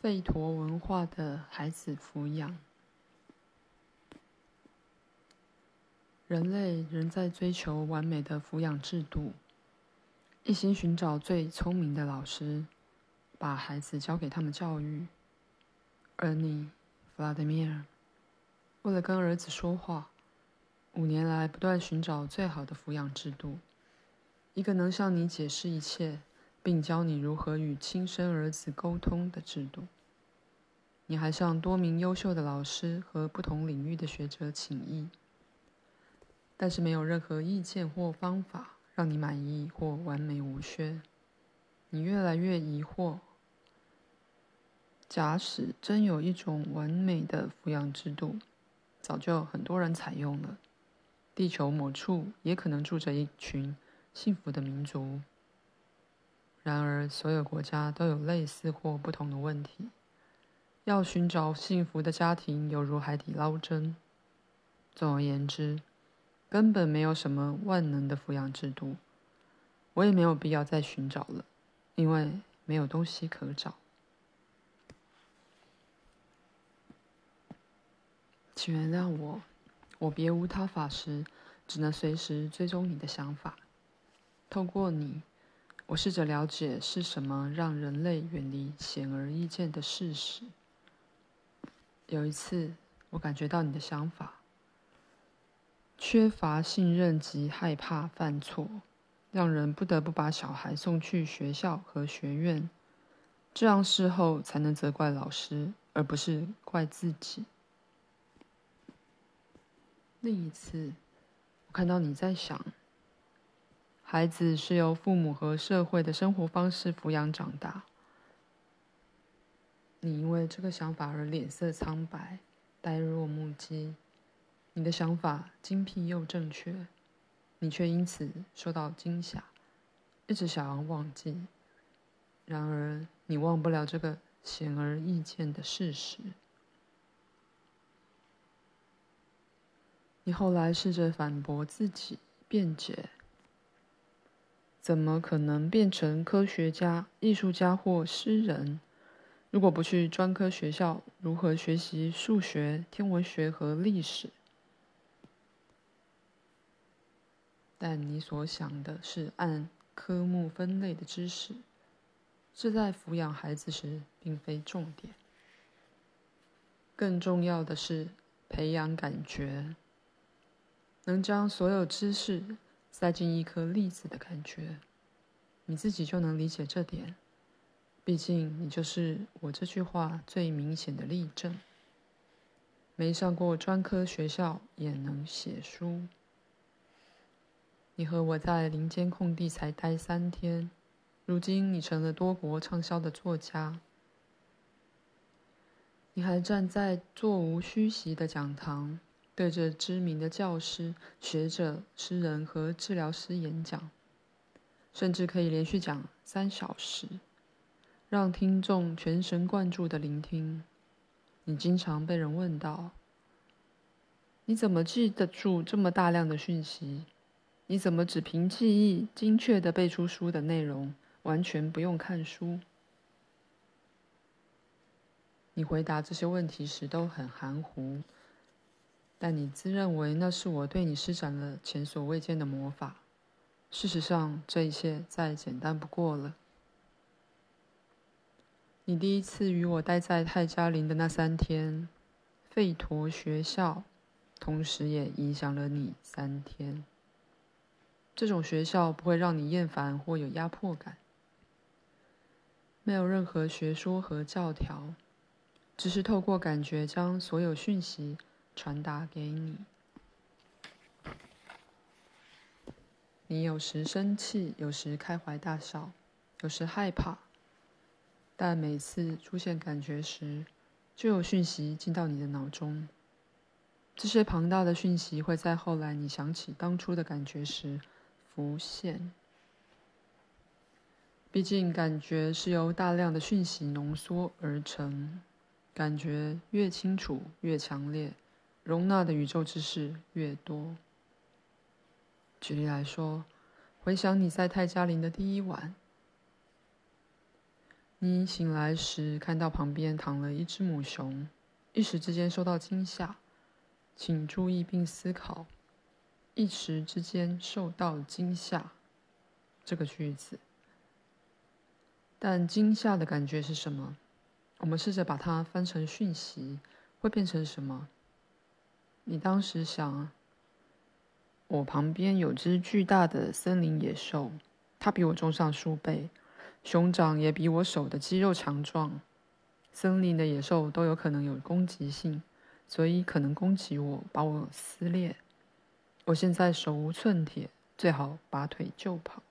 吠陀文化的孩子抚养，人类仍在追求完美的抚养制度，一心寻找最聪明的老师，把孩子交给他们教育。而你，弗拉德米尔，为了跟儿子说话，五年来不断寻找最好的抚养制度，一个能向你解释一切。并教你如何与亲生儿子沟通的制度。你还向多名优秀的老师和不同领域的学者请益，但是没有任何意见或方法让你满意或完美无缺。你越来越疑惑：假使真有一种完美的抚养制度，早就很多人采用了。地球某处也可能住着一群幸福的民族。然而，所有国家都有类似或不同的问题。要寻找幸福的家庭，犹如海底捞针。总而言之，根本没有什么万能的抚养制度。我也没有必要再寻找了，因为没有东西可找。请原谅我，我别无他法时，只能随时追踪你的想法，透过你。我试着了解是什么让人类远离显而易见的事实。有一次，我感觉到你的想法：缺乏信任及害怕犯错，让人不得不把小孩送去学校和学院，这样事后才能责怪老师，而不是怪自己。另一次，我看到你在想。孩子是由父母和社会的生活方式抚养长大。你因为这个想法而脸色苍白、呆若木鸡。你的想法精辟又正确，你却因此受到惊吓，一直想要忘记。然而，你忘不了这个显而易见的事实。你后来试着反驳自己，辩解。怎么可能变成科学家、艺术家或诗人？如果不去专科学校，如何学习数学、天文学和历史？但你所想的是按科目分类的知识，这在抚养孩子时并非重点。更重要的是培养感觉，能将所有知识。塞进一颗粒子的感觉，你自己就能理解这点。毕竟，你就是我这句话最明显的例证。没上过专科学校也能写书。你和我在林间空地才待三天，如今你成了多国畅销的作家。你还站在座无虚席的讲堂。对着知名的教师、学者、诗人和治疗师演讲，甚至可以连续讲三小时，让听众全神贯注的聆听。你经常被人问到：“你怎么记得住这么大量的讯息？你怎么只凭记忆精确地背出书的内容，完全不用看书？”你回答这些问题时都很含糊。但你自认为那是我对你施展了前所未见的魔法。事实上，这一切再简单不过了。你第一次与我待在泰加林的那三天，吠陀学校，同时也影响了你三天。这种学校不会让你厌烦或有压迫感，没有任何学说和教条，只是透过感觉将所有讯息。传达给你。你有时生气，有时开怀大笑，有时害怕，但每次出现感觉时，就有讯息进到你的脑中。这些庞大的讯息会在后来你想起当初的感觉时浮现。毕竟，感觉是由大量的讯息浓缩而成，感觉越清楚，越强烈。容纳的宇宙知识越多。举例来说，回想你在泰加林的第一晚，你醒来时看到旁边躺了一只母熊，一时之间受到惊吓，请注意并思考“一时之间受到惊吓”这个句子。但惊吓的感觉是什么？我们试着把它翻成讯息，会变成什么？你当时想，我旁边有只巨大的森林野兽，它比我重上数倍，熊掌也比我手的肌肉强壮。森林的野兽都有可能有攻击性，所以可能攻击我，把我撕裂。我现在手无寸铁，最好拔腿就跑。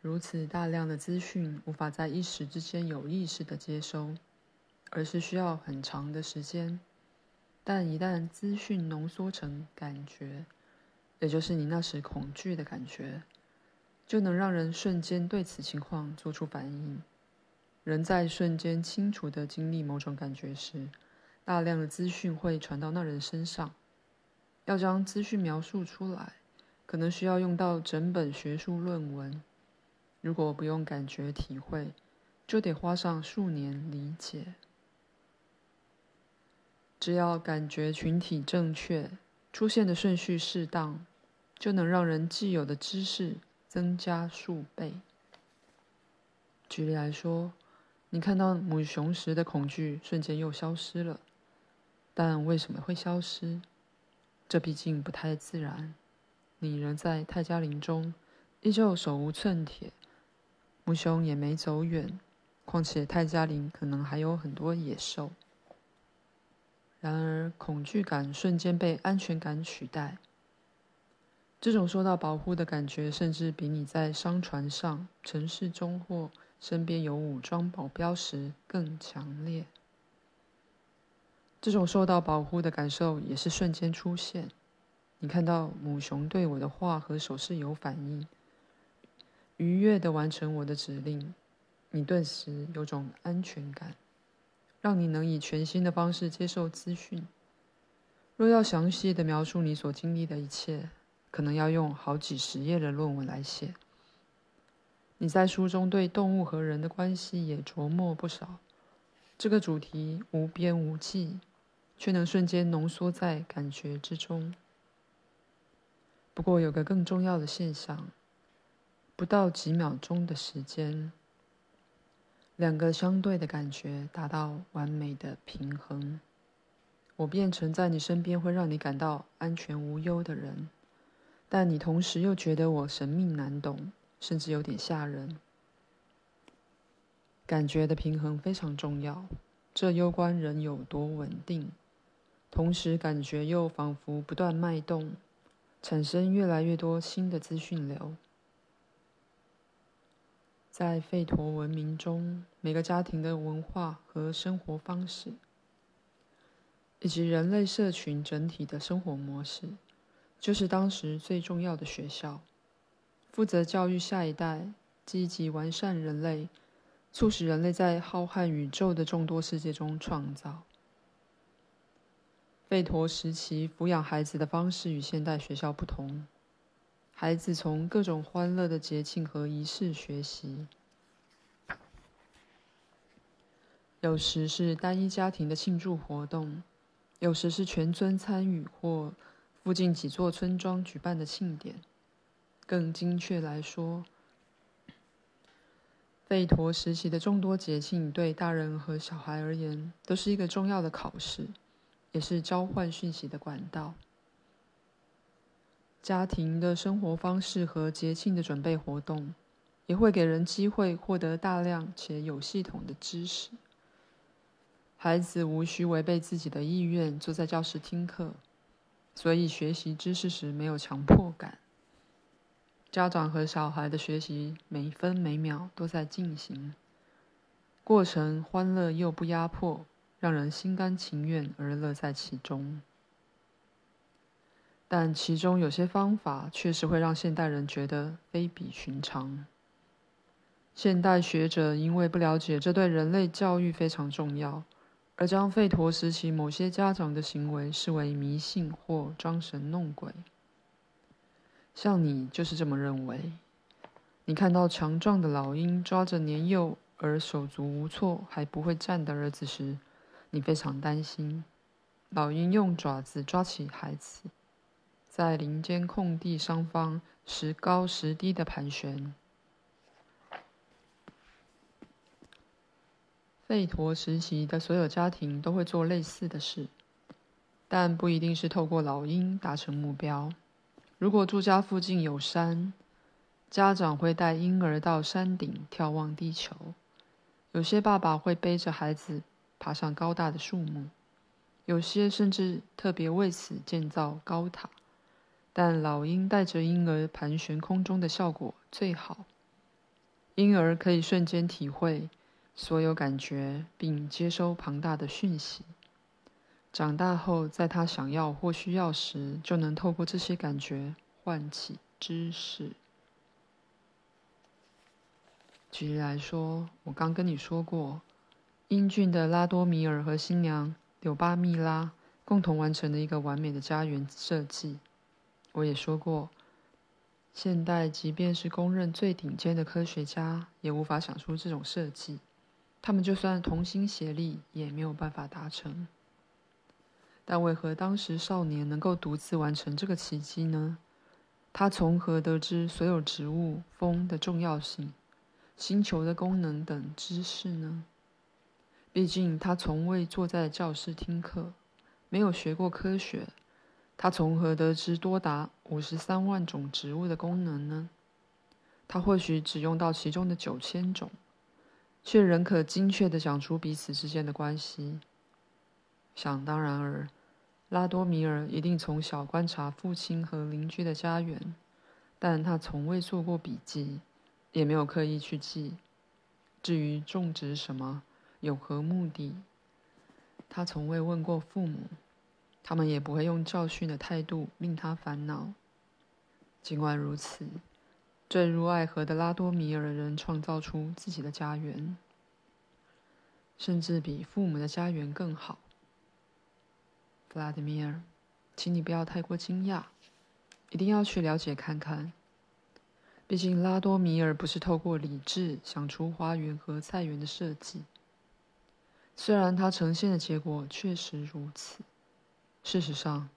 如此大量的资讯，无法在一时之间有意识的接收。而是需要很长的时间，但一旦资讯浓缩成感觉，也就是你那时恐惧的感觉，就能让人瞬间对此情况做出反应。人在瞬间清楚地经历某种感觉时，大量的资讯会传到那人身上。要将资讯描述出来，可能需要用到整本学术论文。如果不用感觉体会，就得花上数年理解。只要感觉群体正确，出现的顺序适当，就能让人既有的知识增加数倍。举例来说，你看到母熊时的恐惧瞬间又消失了，但为什么会消失？这毕竟不太自然。你仍在泰加林中，依旧手无寸铁，母熊也没走远，况且泰加林可能还有很多野兽。然而，恐惧感瞬间被安全感取代。这种受到保护的感觉，甚至比你在商船上、城市中或身边有武装保镖时更强烈。这种受到保护的感受也是瞬间出现。你看到母熊对我的话和手势有反应，愉悦地完成我的指令，你顿时有种安全感。让你能以全新的方式接受资讯。若要详细地描述你所经历的一切，可能要用好几十页的论文来写。你在书中对动物和人的关系也琢磨不少。这个主题无边无际，却能瞬间浓缩在感觉之中。不过，有个更重要的现象：不到几秒钟的时间。两个相对的感觉达到完美的平衡，我变成在你身边会让你感到安全无忧的人，但你同时又觉得我神秘难懂，甚至有点吓人。感觉的平衡非常重要，这攸关人有多稳定，同时感觉又仿佛不断脉动，产生越来越多新的资讯流。在吠陀文明中，每个家庭的文化和生活方式，以及人类社群整体的生活模式，就是当时最重要的学校，负责教育下一代，积极完善人类，促使人类在浩瀚宇宙的众多世界中创造。吠陀时期抚养孩子的方式与现代学校不同。孩子从各种欢乐的节庆和仪式学习，有时是单一家庭的庆祝活动，有时是全村参与或附近几座村庄举办的庆典。更精确来说，吠陀时期的众多节庆对大人和小孩而言都是一个重要的考试，也是交换讯息的管道。家庭的生活方式和节庆的准备活动，也会给人机会获得大量且有系统的知识。孩子无需违背自己的意愿坐在教室听课，所以学习知识时没有强迫感。家长和小孩的学习每分每秒都在进行，过程欢乐又不压迫，让人心甘情愿而乐在其中。但其中有些方法确实会让现代人觉得非比寻常。现代学者因为不了解这对人类教育非常重要，而将吠陀时期某些家长的行为视为迷信或装神弄鬼。像你就是这么认为，你看到强壮的老鹰抓着年幼而手足无措还不会站的儿子时，你非常担心。老鹰用爪子抓起孩子，在林间空地上方时高时低的盘旋。吠陀时期的所有家庭都会做类似的事，但不一定是透过老鹰达成目标。如果住家附近有山，家长会带婴儿到山顶眺望地球。有些爸爸会背着孩子爬上高大的树木，有些甚至特别为此建造高塔。但老鹰带着婴儿盘旋空中的效果最好，婴儿可以瞬间体会。所有感觉，并接收庞大的讯息。长大后，在他想要或需要时，就能透过这些感觉唤起知识。举例来说，我刚跟你说过，英俊的拉多米尔和新娘柳巴蜜拉共同完成了一个完美的家园设计。我也说过，现代即便是公认最顶尖的科学家，也无法想出这种设计。他们就算同心协力，也没有办法达成。但为何当时少年能够独自完成这个奇迹呢？他从何得知所有植物、风的重要性、星球的功能等知识呢？毕竟他从未坐在教室听课，没有学过科学。他从何得知多达五十三万种植物的功能呢？他或许只用到其中的九千种。却仍可精确地讲出彼此之间的关系。想当然尔，拉多米尔一定从小观察父亲和邻居的家园，但他从未做过笔记，也没有刻意去记。至于种植什么，有何目的，他从未问过父母，他们也不会用教训的态度令他烦恼。尽管如此。坠入爱河的拉多米尔人创造出自己的家园，甚至比父母的家园更好。弗拉德米尔，请你不要太过惊讶，一定要去了解看看。毕竟拉多米尔不是透过理智想出花园和菜园的设计，虽然他呈现的结果确实如此。事实上，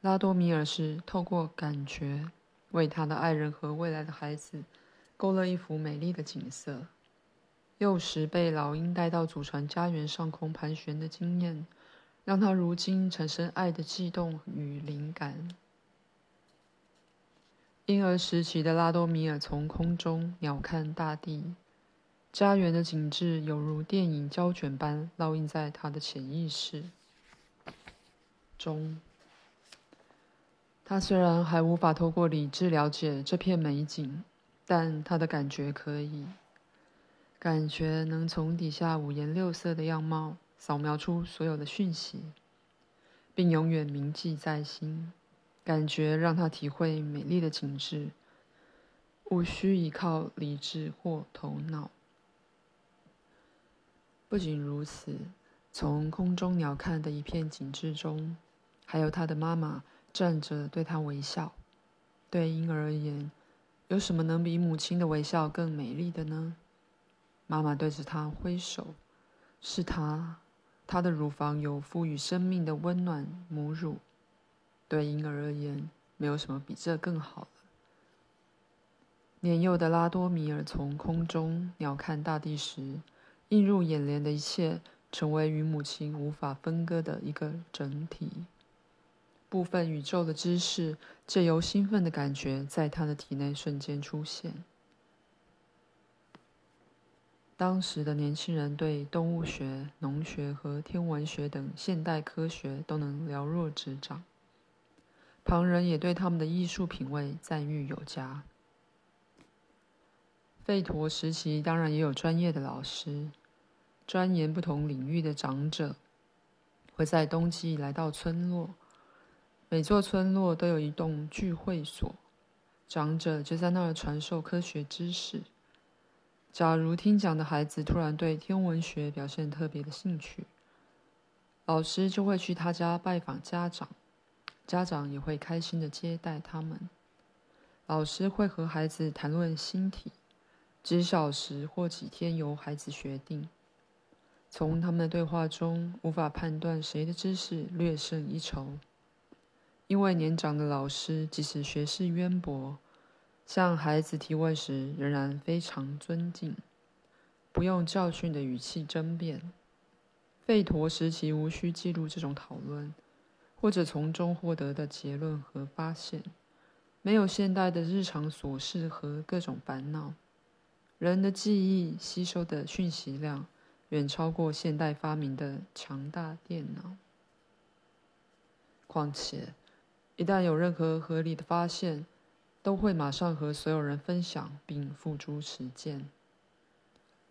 拉多米尔是透过感觉。为他的爱人和未来的孩子勾勒一幅美丽的景色。幼时被老鹰带到祖传家园上空盘旋的经验，让他如今产生爱的悸动与灵感。婴儿时期的拉多米尔从空中鸟瞰大地，家园的景致犹如电影胶卷般烙印在他的潜意识中。他虽然还无法透过理智了解这片美景，但他的感觉可以，感觉能从底下五颜六色的样貌扫描出所有的讯息，并永远铭记在心。感觉让他体会美丽的景致，无需依靠理智或头脑。不仅如此，从空中鸟瞰的一片景致中，还有他的妈妈。站着对他微笑，对婴儿而言，有什么能比母亲的微笑更美丽的呢？妈妈对着他挥手，是他，他的乳房有赋予生命的温暖母乳。对婴儿而言，没有什么比这更好了。年幼的拉多米尔从空中鸟瞰大地时，映入眼帘的一切，成为与母亲无法分割的一个整体。部分宇宙的知识，借由兴奋的感觉，在他的体内瞬间出现。当时的年轻人对动物学、农学和天文学等现代科学都能了若指掌，旁人也对他们的艺术品味赞誉有加。费陀时期当然也有专业的老师，钻研不同领域的长者，会在冬季来到村落。每座村落都有一栋聚会所，长者就在那儿传授科学知识。假如听讲的孩子突然对天文学表现特别的兴趣，老师就会去他家拜访家长，家长也会开心地接待他们。老师会和孩子谈论星体、几小时或几天由孩子决定。从他们的对话中，无法判断谁的知识略胜一筹，因为年长的老师即使学识渊博，向孩子提问时仍然非常尊敬，不用教训的语气争辩。吠陀时期无需记录这种讨论，或者从中获得的结论和发现。没有现代的日常琐事和各种烦恼，人的记忆吸收的讯息量远超过现代发明的强大电脑。况且，一旦有任何合理的发现，都会马上和所有人分享并付诸实践。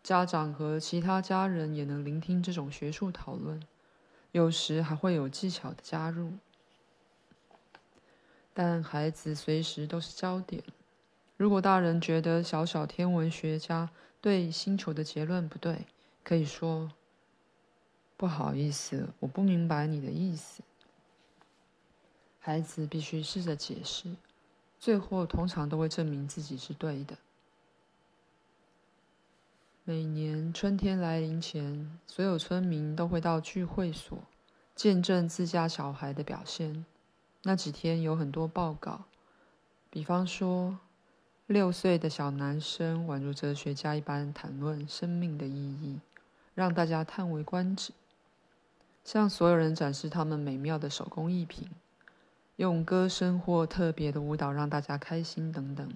家长和其他家人也能聆听这种学术讨论，有时还会有技巧的加入。但孩子随时都是焦点。如果大人觉得小小天文学家对星球的结论不对，可以说：“不好意思，我不明白你的意思。”孩子必须试着解释，最后通常都会证明自己是对的。每年春天来临前，所有村民都会到聚会所见证自家小孩的表现。那几天有很多报告，比方说，六岁的小男生宛如哲学家一般谈论生命的意义，让大家叹为观止；向所有人展示他们美妙的手工艺品，用歌声或特别的舞蹈让大家开心等等。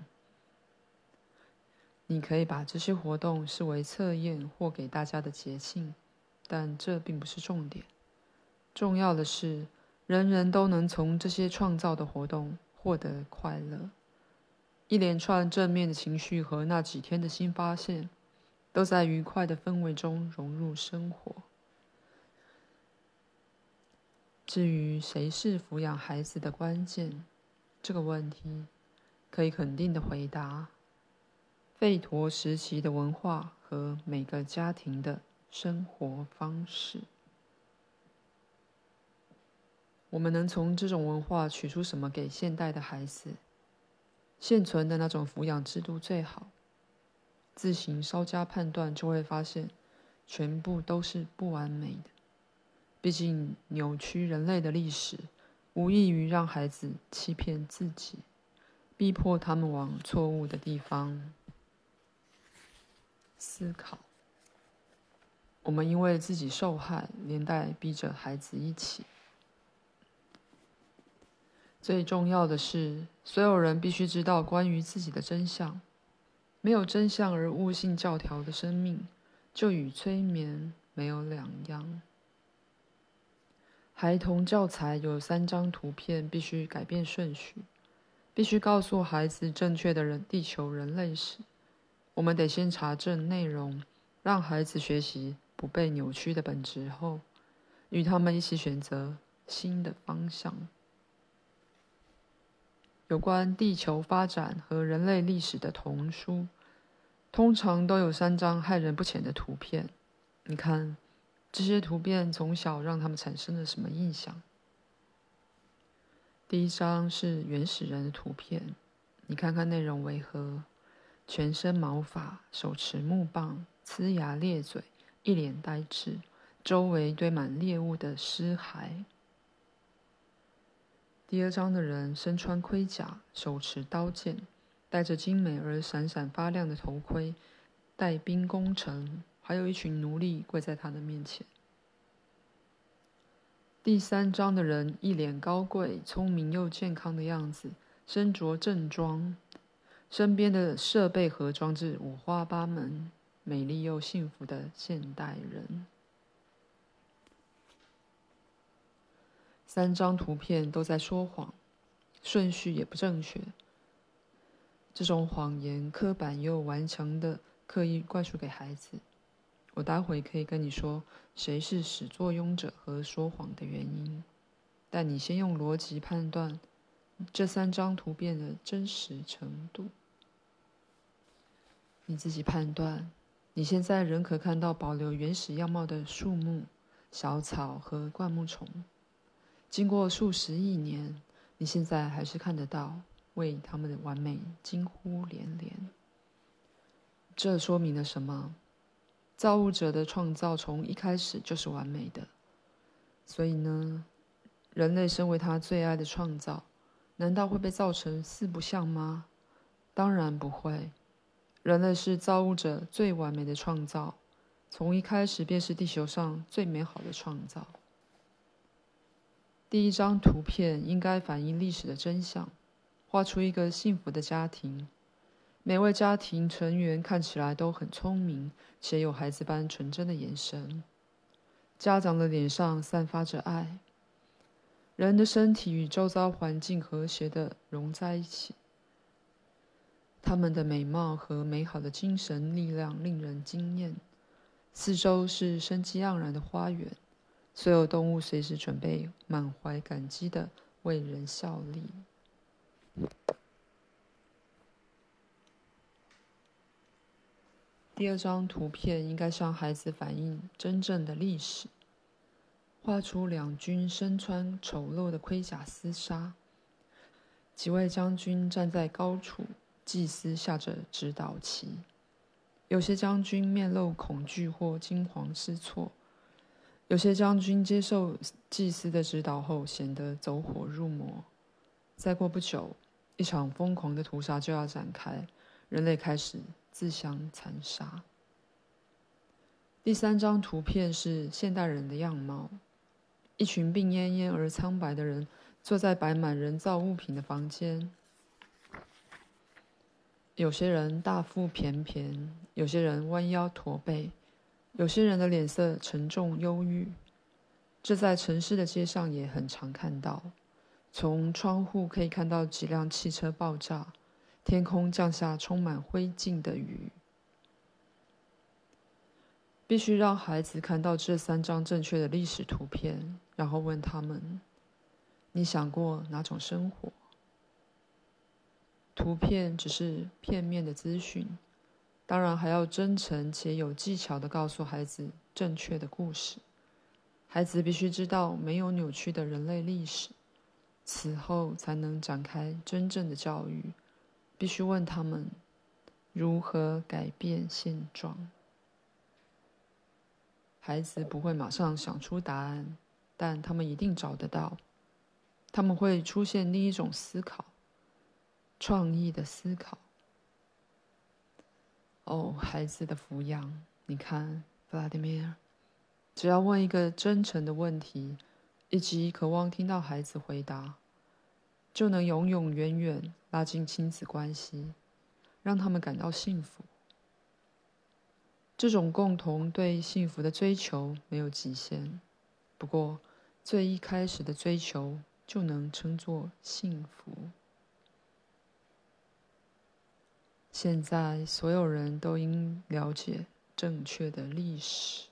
你可以把这些活动视为测验或给大家的节庆，但这并不是重点。重要的是，人人都能从这些创造的活动获得快乐。一连串正面的情绪和那几天的新发现，都在愉快的氛围中融入生活。至于谁是抚养孩子的关键，这个问题，可以肯定的回答。吠陀时期的文化和每个家庭的生活方式，我们能从这种文化取出什么给现代的孩子？现存的那种抚养制度最好。自行稍加判断，就会发现全部都是不完美的。毕竟扭曲人类的历史，无异于让孩子欺骗自己，逼迫他们往错误的地方。思考，我们因为自己受害，连带逼着孩子一起。最重要的是，所有人必须知道关于自己的真相。没有真相而误信教条的生命，就与催眠没有两样。孩童教材有三张图片，必须改变顺序，必须告诉孩子正确的人地球人类史。我们得先查证内容，让孩子学习不被扭曲的本质后，与他们一起选择新的方向。有关地球发展和人类历史的童书，通常都有三张害人不浅的图片。你看，这些图片从小让他们产生了什么印象？第一张是原始人的图片，你看看内容为何？全身毛发，手持木棒，呲牙咧嘴，一脸呆滞，周围堆满猎物的尸骸。第二张的人身穿盔甲，手持刀剑，戴着精美而闪闪发亮的头盔，带兵攻城，还有一群奴隶跪在他的面前。第三张的人一脸高贵、聪明又健康的样子，身着正装。身边的设备和装置五花八门，美丽又幸福的现代人。三张图片都在说谎，顺序也不正确。这种谎言刻板又顽强的刻意灌输给孩子。我待会可以跟你说谁是始作俑者和说谎的原因，但你先用逻辑判断。这三张图片的真实程度，你自己判断。你现在仍可看到保留原始样貌的树木、小草和灌木丛。经过数十亿年，你现在还是看得到，为他们的完美惊呼连连。这说明了什么？造物者的创造从一开始就是完美的，所以呢，人类身为他最爱的创造，难道会被造成四不像吗？当然不会。人类是造物者最完美的创造，从一开始便是地球上最美好的创造。第一张图片应该反映历史的真相，画出一个幸福的家庭。每位家庭成员看起来都很聪明，且有孩子般纯真的眼神。家长的脸上散发着爱。人的身体与周遭环境和谐地融在一起。他们的美貌和美好的精神力量令人惊艳。四周是生机盎然的花园，所有动物随时准备满怀感激地为人效力。第二张图片应该向孩子反映真正的历史，画出两军身穿丑陋的盔甲厮杀，几位将军站在高处，祭司下着指导棋，有些将军面露恐惧或惊慌失措，有些将军接受祭司的指导后显得走火入魔。再过不久，一场疯狂的屠杀就要展开，人类开始。自相残杀。第三张图片是现代人的样貌：一群病恹恹而苍白的人坐在摆满人造物品的房间。有些人大腹便便，有些人弯腰驼背，有些人的脸色沉重忧郁。这在城市的街上也很常看到。从窗户可以看到几辆汽车爆炸。天空降下充满灰烬的雨。必须让孩子看到这三张正确的历史图片，然后问他们：“你想过哪种生活？”图片只是片面的资讯，当然还要真诚且有技巧地告诉孩子正确的故事。孩子必须知道没有扭曲的人类历史，此后才能展开真正的教育。必须问他们如何改变现状。孩子不会马上想出答案，但他们一定找得到。他们会出现另一种思考，创意的思考。哦，孩子的抚养，你看，弗拉迪米尔，只要问一个真诚的问题，以及渴望听到孩子回答。就能永永远远拉近亲子关系，让他们感到幸福。这种共同对幸福的追求没有极限，不过最一开始的追求就能称作幸福。现在所有人都应了解正确的历史。